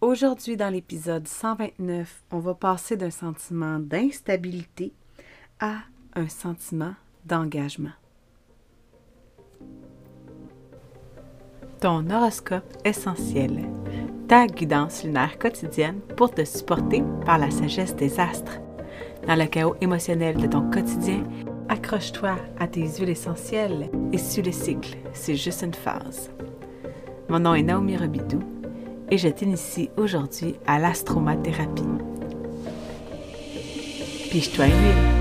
Aujourd'hui, dans l'épisode 129, on va passer d'un sentiment d'instabilité à un sentiment d'engagement. Ton horoscope essentiel, ta guidance lunaire quotidienne pour te supporter par la sagesse des astres. Dans le chaos émotionnel de ton quotidien, accroche-toi à tes huiles essentielles et suis le cycle, c'est juste une phase. Mon nom est Naomi Robidou et je t'initie aujourd'hui à l'astromathérapie. Piche-toi une huile.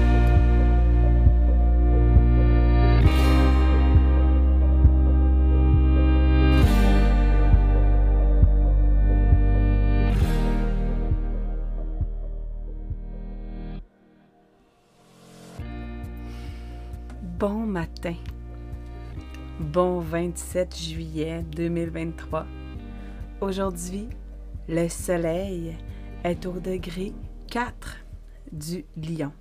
Bon matin. Bon 27 juillet 2023. Aujourd'hui, le soleil est au degré 4 du lion.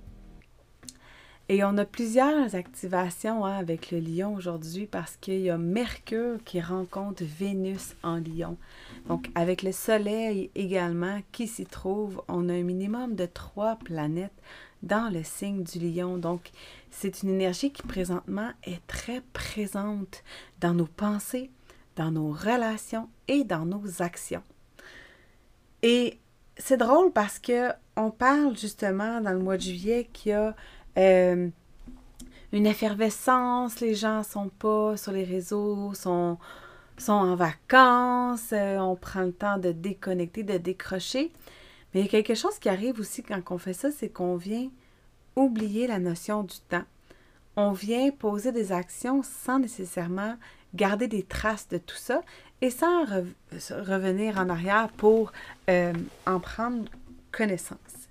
Et on a plusieurs activations hein, avec le lion aujourd'hui parce qu'il y a Mercure qui rencontre Vénus en lion. Donc avec le soleil également qui s'y trouve, on a un minimum de trois planètes dans le signe du lion. Donc c'est une énergie qui présentement est très présente dans nos pensées, dans nos relations et dans nos actions. Et c'est drôle parce que on parle justement dans le mois de juillet qu'il y a euh, une effervescence, les gens sont pas sur les réseaux, sont, sont en vacances, euh, on prend le temps de déconnecter, de décrocher. Mais il y a quelque chose qui arrive aussi quand on fait ça, c'est qu'on vient oublier la notion du temps. On vient poser des actions sans nécessairement garder des traces de tout ça et sans revenir en arrière pour euh, en prendre connaissance.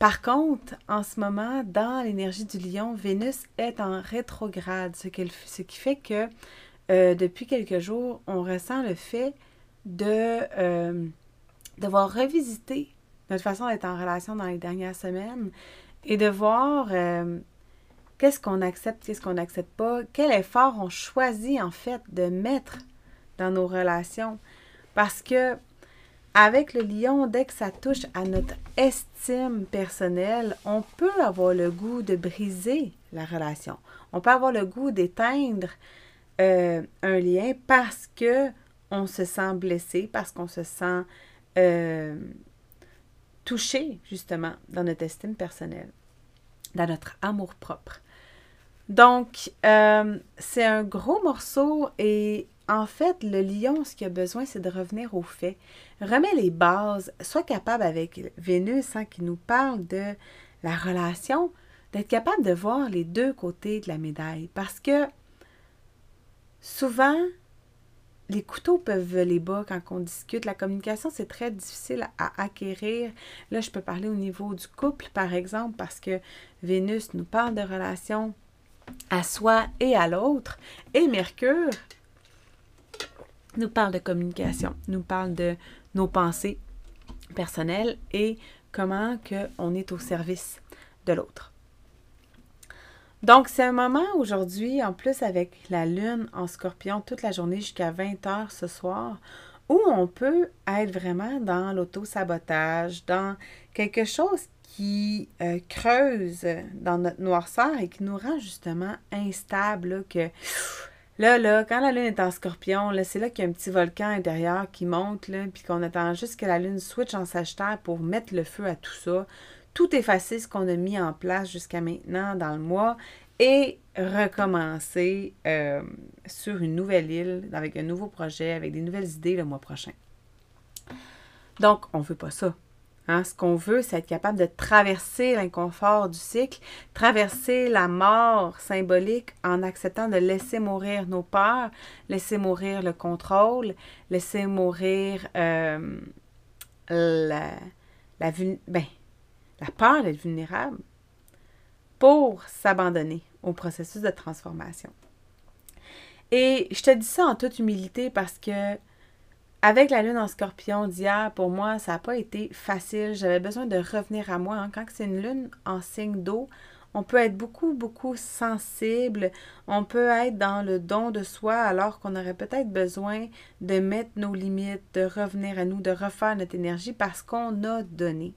Par contre, en ce moment, dans l'énergie du lion, Vénus est en rétrograde, ce, qui fait que euh, depuis quelques jours, on ressent le fait de euh, devoir revisiter notre façon d'être en relation dans les dernières semaines et de voir Qu'est-ce qu'on accepte, qu'est-ce qu'on n'accepte pas? Quel effort on choisit en fait de mettre dans nos relations? Parce que avec le lion, dès que ça touche à notre estime personnelle, on peut avoir le goût de briser la relation. On peut avoir le goût d'éteindre euh, un lien parce que on se sent blessé, parce qu'on se sent euh, touché justement dans notre estime personnelle, dans notre amour propre. Donc, euh, c'est un gros morceau et en fait, le lion, ce qu'il a besoin, c'est de revenir au fait. Remets les bases, sois capable avec Vénus, hein, qui nous parle de la relation, d'être capable de voir les deux côtés de la médaille. Parce que souvent, les couteaux peuvent les bas quand on discute. La communication, c'est très difficile à acquérir. Là, je peux parler au niveau du couple, par exemple, parce que Vénus nous parle de relations à soi et à l'autre. Et Mercure nous parle de communication, nous parle de nos pensées personnelles et comment que on est au service de l'autre. Donc, c'est un moment aujourd'hui, en plus avec la lune en scorpion toute la journée jusqu'à 20h ce soir, où on peut être vraiment dans l'auto-sabotage, dans quelque chose qui euh, creuse dans notre noirceur et qui nous rend justement instable, que là, là, quand la lune est en scorpion, là, c'est là qu'il y a un petit volcan intérieur qui monte, là, puis qu'on attend juste que la lune switch en sagittaire pour mettre le feu à tout ça. Tout effacer ce qu'on a mis en place jusqu'à maintenant dans le mois et recommencer euh, sur une nouvelle île, avec un nouveau projet, avec des nouvelles idées le mois prochain. Donc, on ne veut pas ça. Hein, ce qu'on veut, c'est être capable de traverser l'inconfort du cycle, traverser la mort symbolique en acceptant de laisser mourir nos peurs, laisser mourir le contrôle, laisser mourir euh, ben, la peur d'être vulnérable pour s'abandonner au processus de transformation. Et je te dis ça en toute humilité parce que avec la lune en scorpion d'hier, pour moi, ça n'a pas été facile. J'avais besoin de revenir à moi. Hein. Quand c'est une lune en signe d'eau, on peut être beaucoup, beaucoup sensible, on peut être dans le don de soi alors qu'on aurait peut-être besoin de mettre nos limites, de revenir à nous, de refaire notre énergie parce qu'on a donné.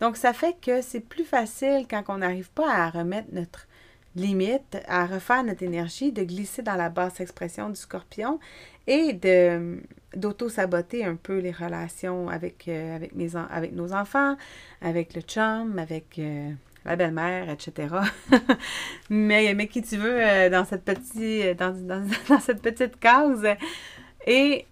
Donc, ça fait que c'est plus facile quand on n'arrive pas à remettre notre limite, à refaire notre énergie, de glisser dans la basse expression du scorpion et de d'auto-saboter un peu les relations avec, euh, avec, mes, avec nos enfants, avec le chum, avec euh, la belle-mère, etc. mais, mais qui tu veux euh, dans, cette petite, dans, dans, cette petite case. Et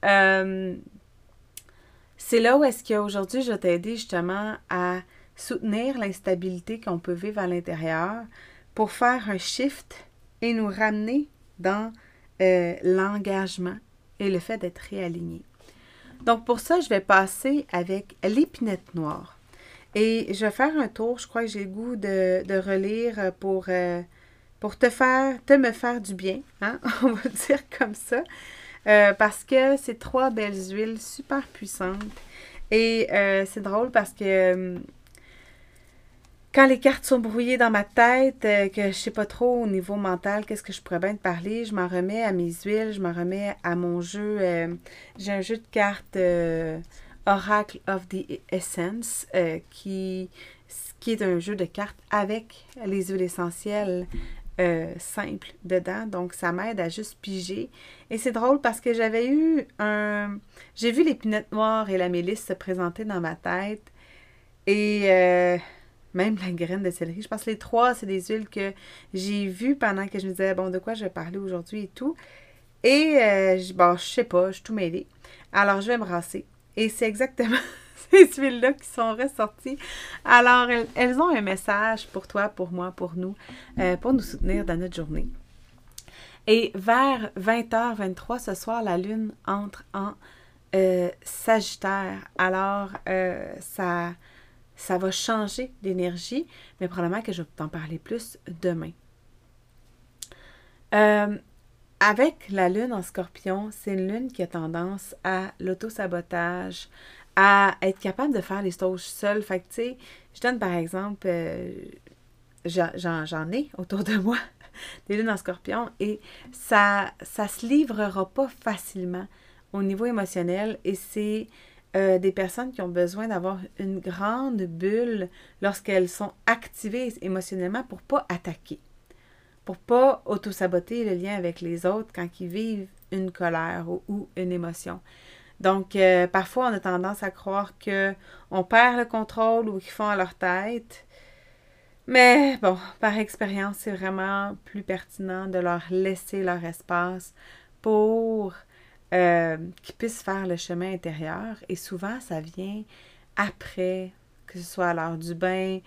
c'est là où est-ce qu'aujourd'hui, je vais t'aider justement à soutenir l'instabilité qu'on peut vivre à l'intérieur pour faire un shift et nous ramener dans l'engagement et le fait d'être réaligné. Donc pour ça, je vais passer avec l'épinette noire. Et je vais faire un tour, je crois que j'ai le goût de, relire pour, euh, pour te faire, te me faire du bien, hein? on va dire comme ça. Euh, parce que c'est trois belles huiles super puissantes. Et euh, c'est drôle parce que quand les cartes sont brouillées dans ma tête, euh, que je sais pas trop au niveau mental, qu'est-ce que je pourrais bien te parler, je m'en remets à mes huiles, je m'en remets à mon jeu. Euh, j'ai un jeu de cartes euh, Oracle of the Essence qui, qui est un jeu de cartes avec les huiles essentielles simples dedans. Donc, ça m'aide à juste piger. Et c'est drôle parce que j'avais eu un... J'ai vu l'épinette noire et la mélisse se présenter dans ma tête. Et même la graine de céleri. Je pense que les trois, c'est des huiles que j'ai vues pendant que je me disais, bon, de quoi je vais parler aujourd'hui et tout. Et, euh, bon, je sais pas, je suis tout mêlée. Alors, je vais me rasser. Et c'est exactement ces huiles-là qui sont ressorties. Alors, elles, ont un message pour toi, pour moi, pour nous, euh, pour nous soutenir dans notre journée. Et vers 20h23 ce soir, la Lune entre en euh, Sagittaire. Alors, ça ça va changer d'énergie, mais probablement que je vais t'en parler plus demain. Euh, avec la lune en scorpion, c'est une lune qui a tendance à l'auto-sabotage, à être capable de faire les choses seule. Fait tu sais, je donne par exemple, euh, j'en ai autour de moi des lunes en scorpion et ça ça se livrera pas facilement au niveau émotionnel et c'est euh, des personnes qui ont besoin d'avoir une grande bulle lorsqu'elles sont activées émotionnellement pour pas attaquer, pour pas auto-saboter le lien avec les autres quand ils vivent une colère ou, une émotion. Donc, euh, parfois, on a tendance à croire qu'on perd le contrôle ou qu'ils font à leur tête. Mais bon, par expérience, c'est vraiment plus pertinent de leur laisser leur espace pour euh, qui puissent faire le chemin intérieur. Et souvent, ça vient après, que ce soit à l'heure du bain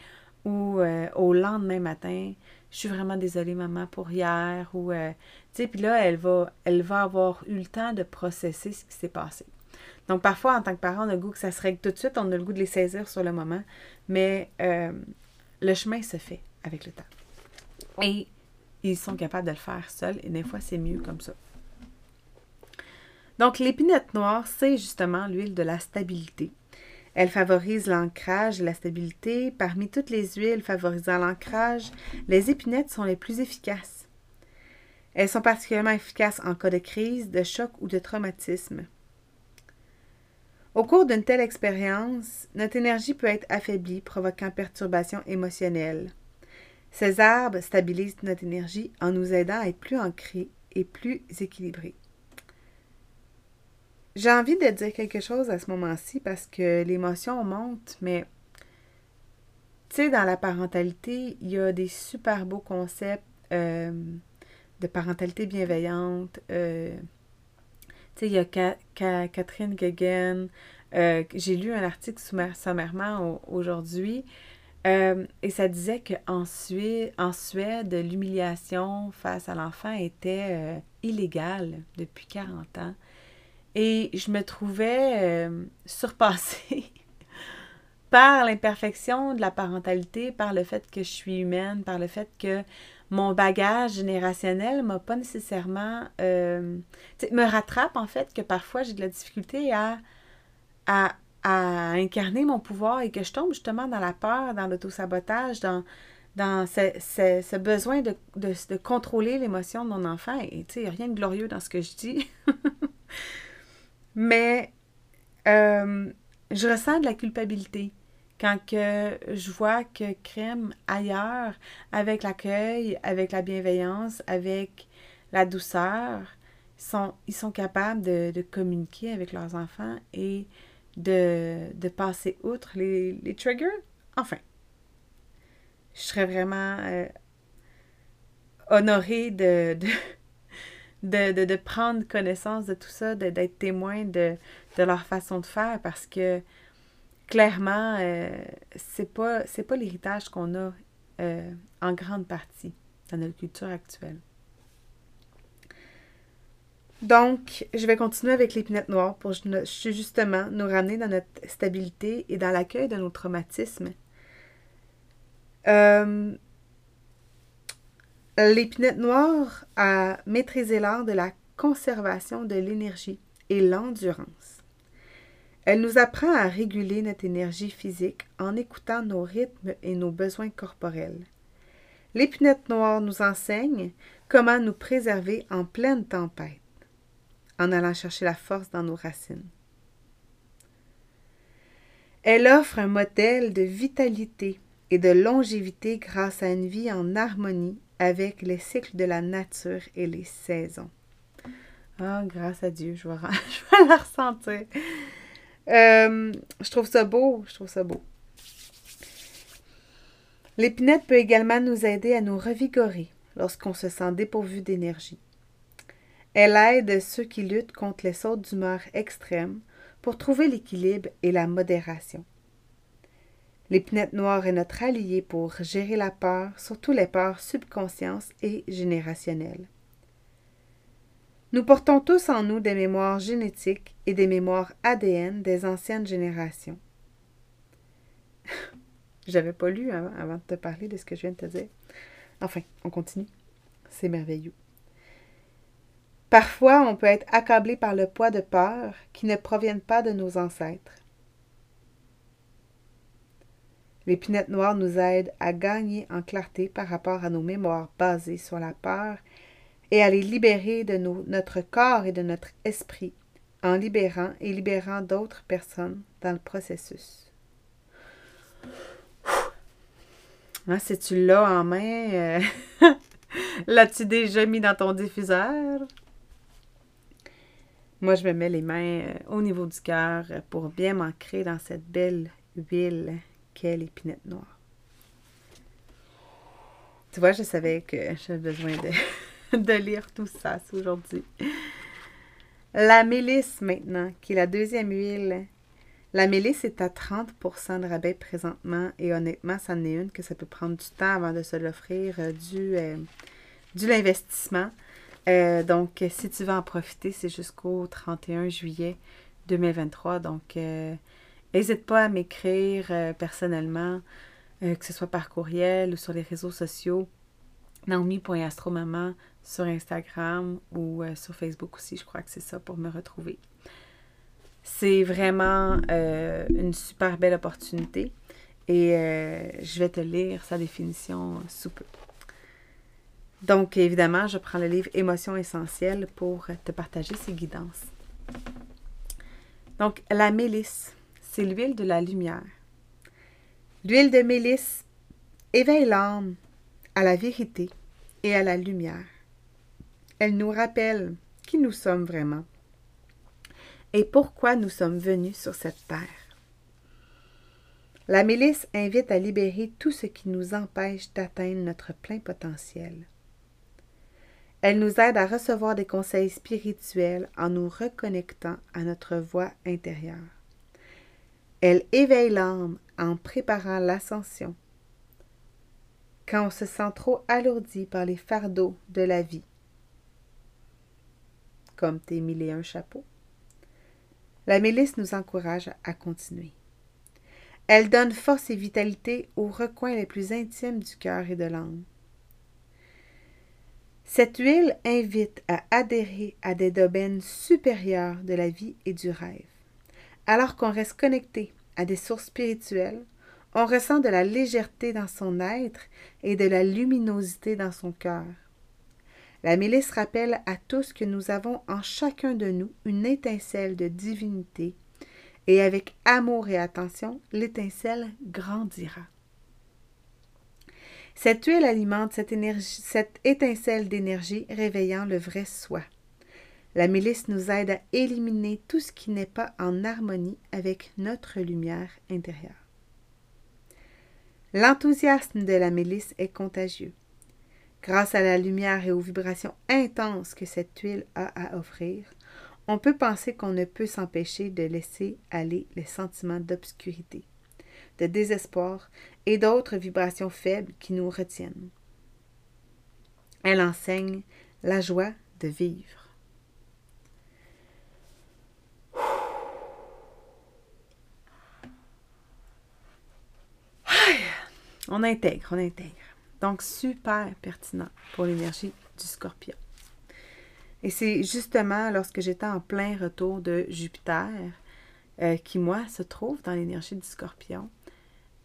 ou euh, au lendemain matin. Je suis vraiment désolée, maman, pour hier. Ou, euh, tu sais, puis là, elle va, elle va avoir eu le temps de processer ce qui s'est passé. Donc, parfois, en tant que parent, on a le goût que ça se règle tout de suite, on a le goût de les saisir sur le moment, mais le chemin se fait avec le temps. Et ils sont capables de le faire seuls, et des fois, c'est mieux comme ça. Donc, l'épinette noire, c'est justement l'huile de la stabilité. Elle favorise l'ancrage et la stabilité. Parmi toutes les huiles favorisant l'ancrage, les épinettes sont les plus efficaces. Elles sont particulièrement efficaces en cas de crise, de choc ou de traumatisme. Au cours d'une telle expérience, notre énergie peut être affaiblie, provoquant perturbations émotionnelles. Ces arbres stabilisent notre énergie en nous aidant à être plus ancrés et plus équilibrés. J'ai envie de dire quelque chose à ce moment-ci parce que l'émotion monte, mais tu sais, dans la parentalité, il y a des super beaux concepts euh, de parentalité bienveillante. Euh, tu sais, il y a Catherine Guéguen. Euh, j'ai lu un article sommairement aujourd'hui et ça disait qu'en en Suède l'humiliation face à l'enfant était illégale depuis 40 ans. Et je me trouvais euh, surpassée par l'imperfection de la parentalité, par le fait que je suis humaine, par le fait que mon bagage générationnel m'a pas nécessairement euh, me rattrape en fait que parfois j'ai de la difficulté à, à, à, incarner mon pouvoir et que je tombe justement dans la peur, dans l'autosabotage, dans, dans ce, besoin de, de, contrôler l'émotion de mon enfant. Et tu sais, il n'y a rien de glorieux dans ce que je dis. Mais euh, je ressens de la culpabilité quand que je vois que crème ailleurs, avec l'accueil, avec la bienveillance, avec la douceur, sont, ils sont capables de, communiquer avec leurs enfants et de, passer outre les, les triggers. Enfin, je serais vraiment euh, honorée de, de, de, prendre connaissance de tout ça, d'être témoin de, leur façon de faire parce que clairement, euh, c'est pas, pas l'héritage qu'on a euh, en grande partie dans notre culture actuelle. Donc, je vais continuer avec l'épinette noire pour justement nous ramener dans notre stabilité et dans l'accueil de nos traumatismes euh, L'épinette noire a maîtrisé l'art de la conservation de l'énergie et l'endurance. Elle nous apprend à réguler notre énergie physique en écoutant nos rythmes et nos besoins corporels. L'épinette noire nous enseigne comment nous préserver en pleine tempête, en allant chercher la force dans nos racines. Elle offre un modèle de vitalité et de longévité grâce à une vie en harmonie avec les cycles de la nature et les saisons. Ah, grâce à Dieu, je vais, je vais la ressentir. Euh, je trouve ça beau, je trouve ça beau. L'épinette peut également nous aider à nous revigorer lorsqu'on se sent dépourvu d'énergie. Elle aide ceux qui luttent contre les sautes d'humeur extrêmes pour trouver l'équilibre et la modération. L'épinette noire est notre allié pour gérer la peur, surtout les peurs subconscientes et générationnelles. Nous portons tous en nous des mémoires génétiques et des mémoires ADN des anciennes générations. J'avais pas lu avant de te parler de ce que je viens de te dire. Enfin, on continue. C'est merveilleux. Parfois, on peut être accablé par le poids de peur qui ne proviennent pas de nos ancêtres. L'épinette noire nous aide à gagner en clarté par rapport à nos mémoires basées sur la peur et à les libérer de notre corps et de notre esprit en libérant et libérant d'autres personnes dans le processus. Si tu l'as en main, euh, l'as-tu déjà mis dans ton diffuseur? Moi, je me mets les mains euh, au niveau du cœur pour bien m'ancrer dans cette belle huile quelle épinette noire. Tu vois, je savais que j'avais besoin de, de lire tout ça aujourd'hui. La mélisse maintenant, qui est la deuxième huile. La mélisse est à 30% de rabais présentement et honnêtement, ça en est une que ça peut prendre du temps avant de se l'offrir euh, du, euh, du l'investissement. Euh, donc, si tu veux en profiter, c'est jusqu'au 31 juillet 2023. Donc, N'hésite pas à m'écrire euh, personnellement, euh, que ce soit par courriel ou sur les réseaux sociaux. Naomi.astromaman sur Instagram ou euh, sur Facebook aussi, je crois que c'est ça pour me retrouver. C'est vraiment une super belle opportunité et je vais te lire sa définition sous peu. Donc, évidemment, je prends le livre Émotions essentielles pour te partager ces guidances. Donc, la mélisse c'est l'huile de la lumière. L'huile de mélisse éveille l'âme à la vérité et à la lumière. Elle nous rappelle qui nous sommes vraiment et pourquoi nous sommes venus sur cette terre. La mélisse invite à libérer tout ce qui nous empêche d'atteindre notre plein potentiel. Elle nous aide à recevoir des conseils spirituels en nous reconnectant à notre voix intérieure. Elle éveille l'âme en préparant l'ascension. Quand on se sent trop alourdi par les fardeaux de la vie, comme tes mille et un chapeaux, la mélisse nous encourage à continuer. Elle donne force et vitalité aux recoins les plus intimes du cœur et de l'âme. Cette huile invite à adhérer à des domaines supérieurs de la vie et du rêve. Alors qu'on reste connecté à des sources spirituelles, On ressent de la légèreté dans son être et de la luminosité dans son cœur. La milice rappelle à tous que nous avons en chacun de nous une étincelle de divinité, et avec amour et attention, l'étincelle grandira. Cette huile alimente cette étincelle d'énergie réveillant le vrai soi. La milice nous aide à éliminer tout ce qui n'est pas en harmonie avec notre lumière intérieure. L'enthousiasme de la milice est contagieux. Grâce à la lumière et aux vibrations intenses que cette huile a à offrir, on peut penser qu'on ne peut s'empêcher de laisser aller les sentiments d'obscurité, de désespoir et d'autres vibrations faibles qui nous retiennent. Elle enseigne la joie de vivre. On intègre, on intègre. Donc, super pertinent pour l'énergie du scorpion. Et c'est justement lorsque j'étais en plein retour de Jupiter, euh, qui, moi, se trouve dans l'énergie du scorpion,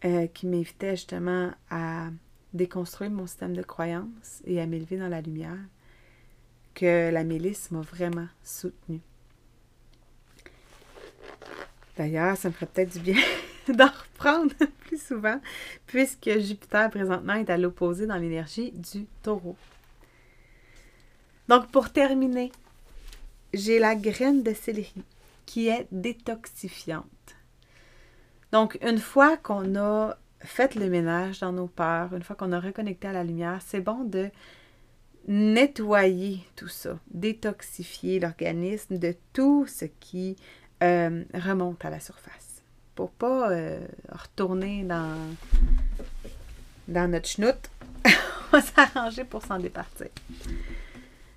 euh, qui m'invitait justement à déconstruire mon système de croyances et à m'élever dans la lumière, que la milice m'a vraiment soutenue. D'ailleurs, ça me ferait peut-être du bien d'en reprendre plus souvent, puisque Jupiter présentement est à l'opposé dans l'énergie du taureau. Donc, pour terminer, j'ai la graine de céleri qui est détoxifiante. Donc, une fois qu'on a fait le ménage dans nos peurs, une fois qu'on a reconnecté à la lumière, c'est bon de nettoyer tout ça, détoxifier l'organisme de tout ce qui euh, remonte à la surface pour pas euh, retourner dans, dans notre schnout. On va s'arranger pour s'en départir.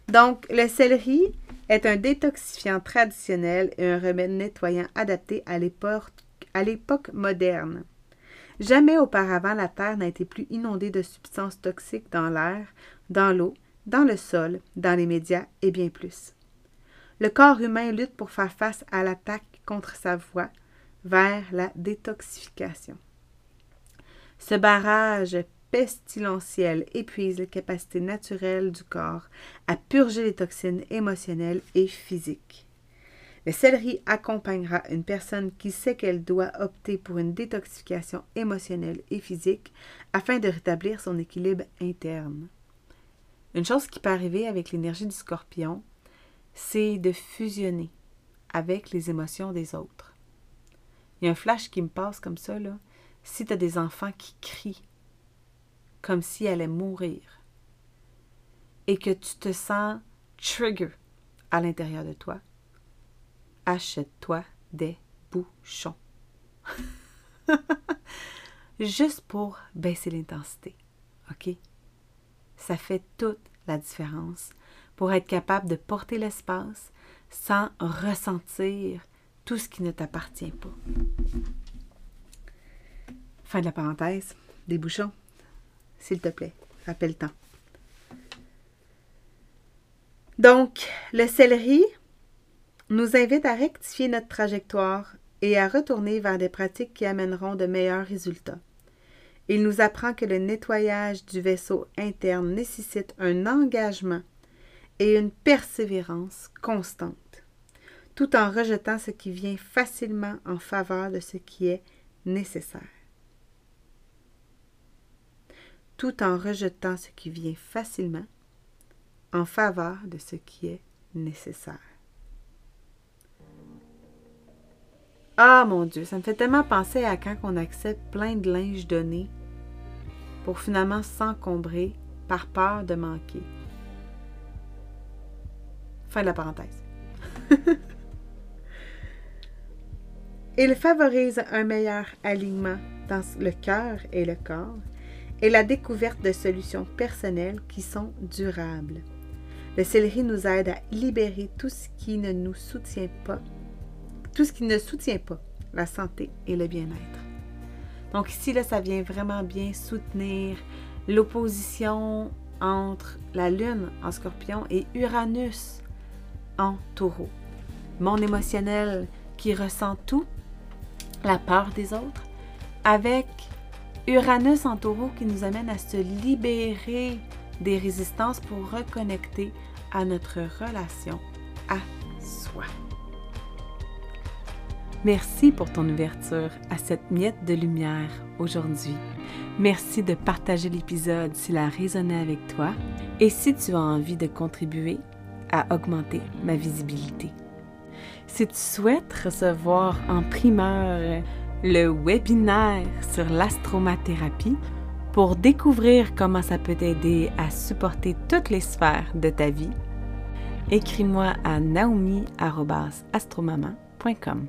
Donc, le céleri est un détoxifiant traditionnel et un remède nettoyant adapté à l'époque moderne. Jamais auparavant la Terre n'a été plus inondée de substances toxiques dans l'air, dans l'eau, dans le sol, dans les médias et bien plus. Le corps humain lutte pour faire face à l'attaque contre sa voix vers la détoxification. Ce barrage pestilentiel épuise les capacités naturelles du corps à purger les toxines émotionnelles et physiques. Le céleri accompagnera une personne qui sait qu'elle doit opter pour une détoxification émotionnelle et physique afin de rétablir son équilibre interne. Une chose qui peut arriver avec l'énergie du scorpion, c'est de fusionner avec les émotions des autres. Il y a un flash qui me passe comme ça, là. Si tu as des enfants qui crient comme si allaient mourir et que tu te sens trigger à l'intérieur de toi, achète-toi des bouchons. Juste pour baisser l'intensité. OK? Ça fait toute la différence pour être capable de porter l'espace sans ressentir tout ce qui ne t'appartient pas. Fin de la parenthèse. Des. S'il te plaît, rappelle-t'en. Donc, le céleri nous invite à rectifier notre trajectoire et à retourner vers des pratiques qui amèneront de meilleurs résultats. Il nous apprend que le nettoyage du vaisseau interne nécessite un engagement et une persévérance constante, tout en rejetant ce qui vient facilement en faveur de ce qui est nécessaire. Tout en rejetant ce qui vient facilement en faveur de ce qui est nécessaire. Ah mon Dieu, ça me fait tellement penser à quand on accepte plein de linge donné pour finalement s'encombrer par peur de manquer. Fin de la parenthèse. Il favorise un meilleur alignement dans le cœur et le corps et la découverte de solutions personnelles qui sont durables. Le céleri nous aide à libérer tout ce qui ne nous soutient pas, tout ce qui ne soutient pas la santé et le bien-être. Donc ici, là, ça vient vraiment bien soutenir l'opposition entre la Lune en scorpion et Uranus en taureau. Mon émotionnel qui ressent tout, la peur des autres, avec Uranus en taureau qui nous amène à se libérer des résistances pour reconnecter à notre relation à soi. Merci pour ton ouverture à cette miette de lumière aujourd'hui. Merci de partager l'épisode s'il a résonné avec toi et si tu as envie de contribuer à augmenter ma visibilité. Si tu souhaites recevoir en primeur le webinaire sur l'astromathérapie pour découvrir comment ça peut t'aider à supporter toutes les sphères de ta vie, écris-moi à naomi.astromaman.com.